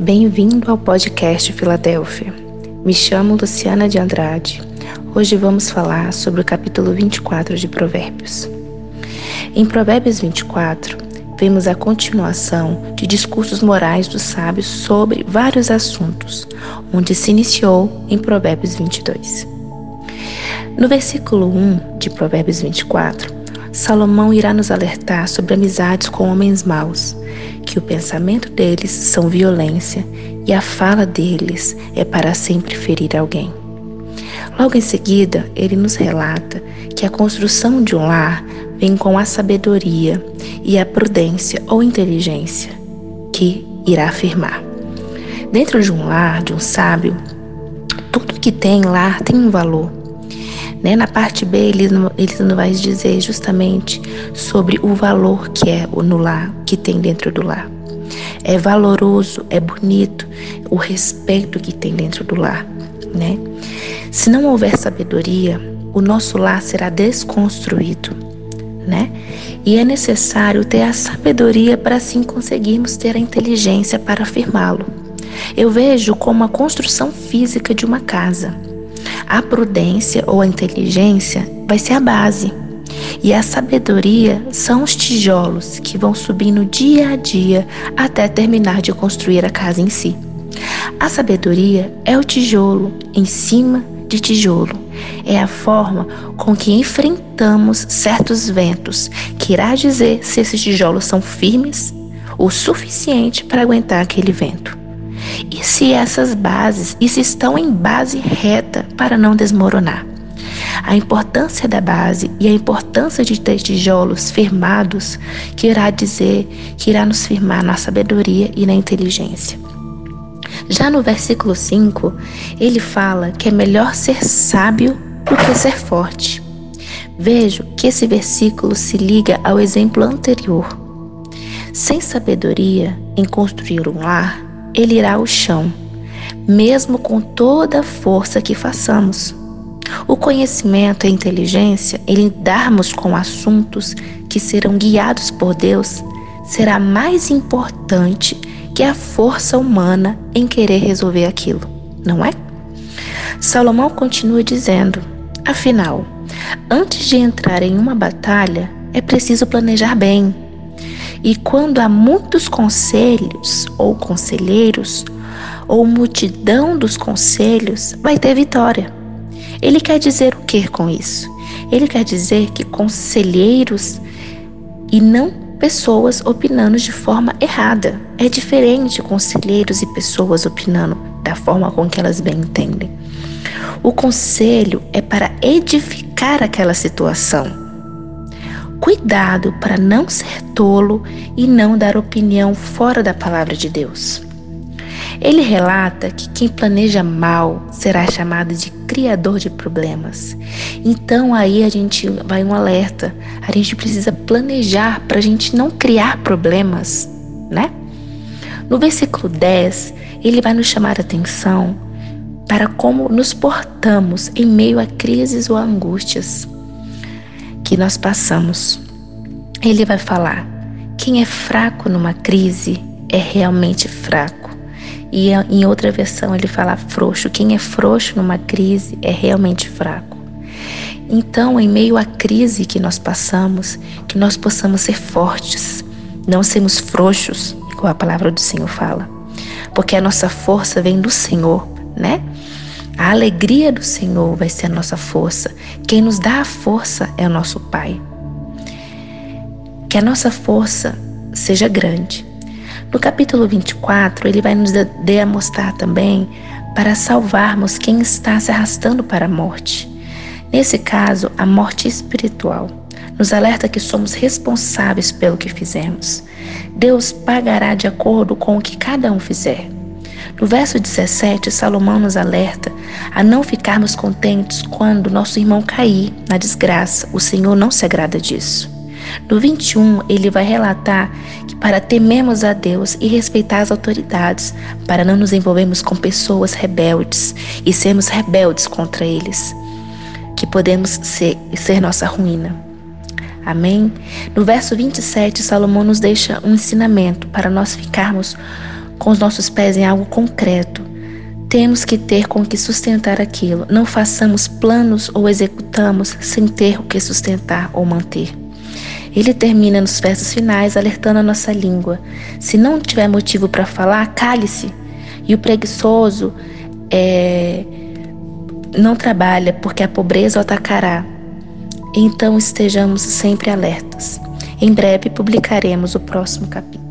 Bem-vindo ao podcast Filadélfia. Me chamo Luciana de Andrade. Hoje vamos falar sobre o capítulo 24 de Provérbios. Em Provérbios 24, vemos a continuação de discursos morais dos sábios sobre vários assuntos, onde se iniciou em Provérbios 22. No versículo 1 de Provérbios 24, Salomão irá nos alertar sobre amizades com homens maus, que o pensamento deles são violência e a fala deles é para sempre ferir alguém. Logo em seguida, ele nos relata que a construção de um lar vem com a sabedoria e a prudência ou inteligência, que irá afirmar. Dentro de um lar, de um sábio, tudo que tem lar tem um valor né? Na parte B, ele, ele não vai dizer justamente sobre o valor que é no lar, que tem dentro do lar. É valoroso, é bonito o respeito que tem dentro do lar, né? Se não houver sabedoria, o nosso lar será desconstruído, né? E é necessário ter a sabedoria para assim conseguirmos ter a inteligência para afirmá-lo. Eu vejo como a construção física de uma casa. A prudência ou a inteligência vai ser a base. E a sabedoria são os tijolos que vão subindo dia a dia até terminar de construir a casa em si. A sabedoria é o tijolo em cima de tijolo. É a forma com que enfrentamos certos ventos, que irá dizer se esses tijolos são firmes o suficiente para aguentar aquele vento. E se essas bases, e se estão em base reta para não desmoronar. A importância da base e a importância de ter tijolos firmados que irá dizer, que irá nos firmar na sabedoria e na inteligência. Já no versículo 5, ele fala que é melhor ser sábio do que ser forte. Vejo que esse versículo se liga ao exemplo anterior. Sem sabedoria em construir um lar, ele irá ao chão, mesmo com toda a força que façamos. O conhecimento e a inteligência em lidarmos com assuntos que serão guiados por Deus será mais importante que a força humana em querer resolver aquilo, não é? Salomão continua dizendo: afinal, antes de entrar em uma batalha, é preciso planejar bem e quando há muitos conselhos ou conselheiros, ou multidão dos conselhos, vai ter vitória. Ele quer dizer o que com isso? Ele quer dizer que conselheiros e não pessoas opinando de forma errada. É diferente conselheiros e pessoas opinando da forma com que elas bem entendem. O conselho é para edificar aquela situação Cuidado para não ser tolo e não dar opinião fora da palavra de Deus. Ele relata que quem planeja mal será chamado de criador de problemas. Então aí a gente vai um alerta. A gente precisa planejar para a gente não criar problemas, né? No versículo 10, ele vai nos chamar a atenção para como nos portamos em meio a crises ou angústias que nós passamos. Ele vai falar: quem é fraco numa crise é realmente fraco. E em outra versão ele fala frouxo. Quem é frouxo numa crise é realmente fraco. Então, em meio à crise que nós passamos, que nós possamos ser fortes, não sermos frouxos, igual a palavra do Senhor fala. Porque a nossa força vem do Senhor, né? A alegria do Senhor vai ser a nossa força. Quem nos dá a força é o nosso Pai. Que a nossa força seja grande. No capítulo 24, ele vai nos demonstrar também para salvarmos quem está se arrastando para a morte. Nesse caso, a morte espiritual. Nos alerta que somos responsáveis pelo que fizemos. Deus pagará de acordo com o que cada um fizer. No verso 17, Salomão nos alerta a não ficarmos contentes quando nosso irmão cair na desgraça. O Senhor não se agrada disso. No 21, ele vai relatar que para tememos a Deus e respeitar as autoridades, para não nos envolvermos com pessoas rebeldes e sermos rebeldes contra eles, que podemos ser, ser nossa ruína. Amém? No verso 27, Salomão nos deixa um ensinamento para nós ficarmos com os nossos pés em algo concreto. Temos que ter com que sustentar aquilo. Não façamos planos ou executamos sem ter o que sustentar ou manter. Ele termina nos versos finais alertando a nossa língua. Se não tiver motivo para falar, cale-se. E o preguiçoso é, não trabalha porque a pobreza o atacará. Então estejamos sempre alertas. Em breve publicaremos o próximo capítulo.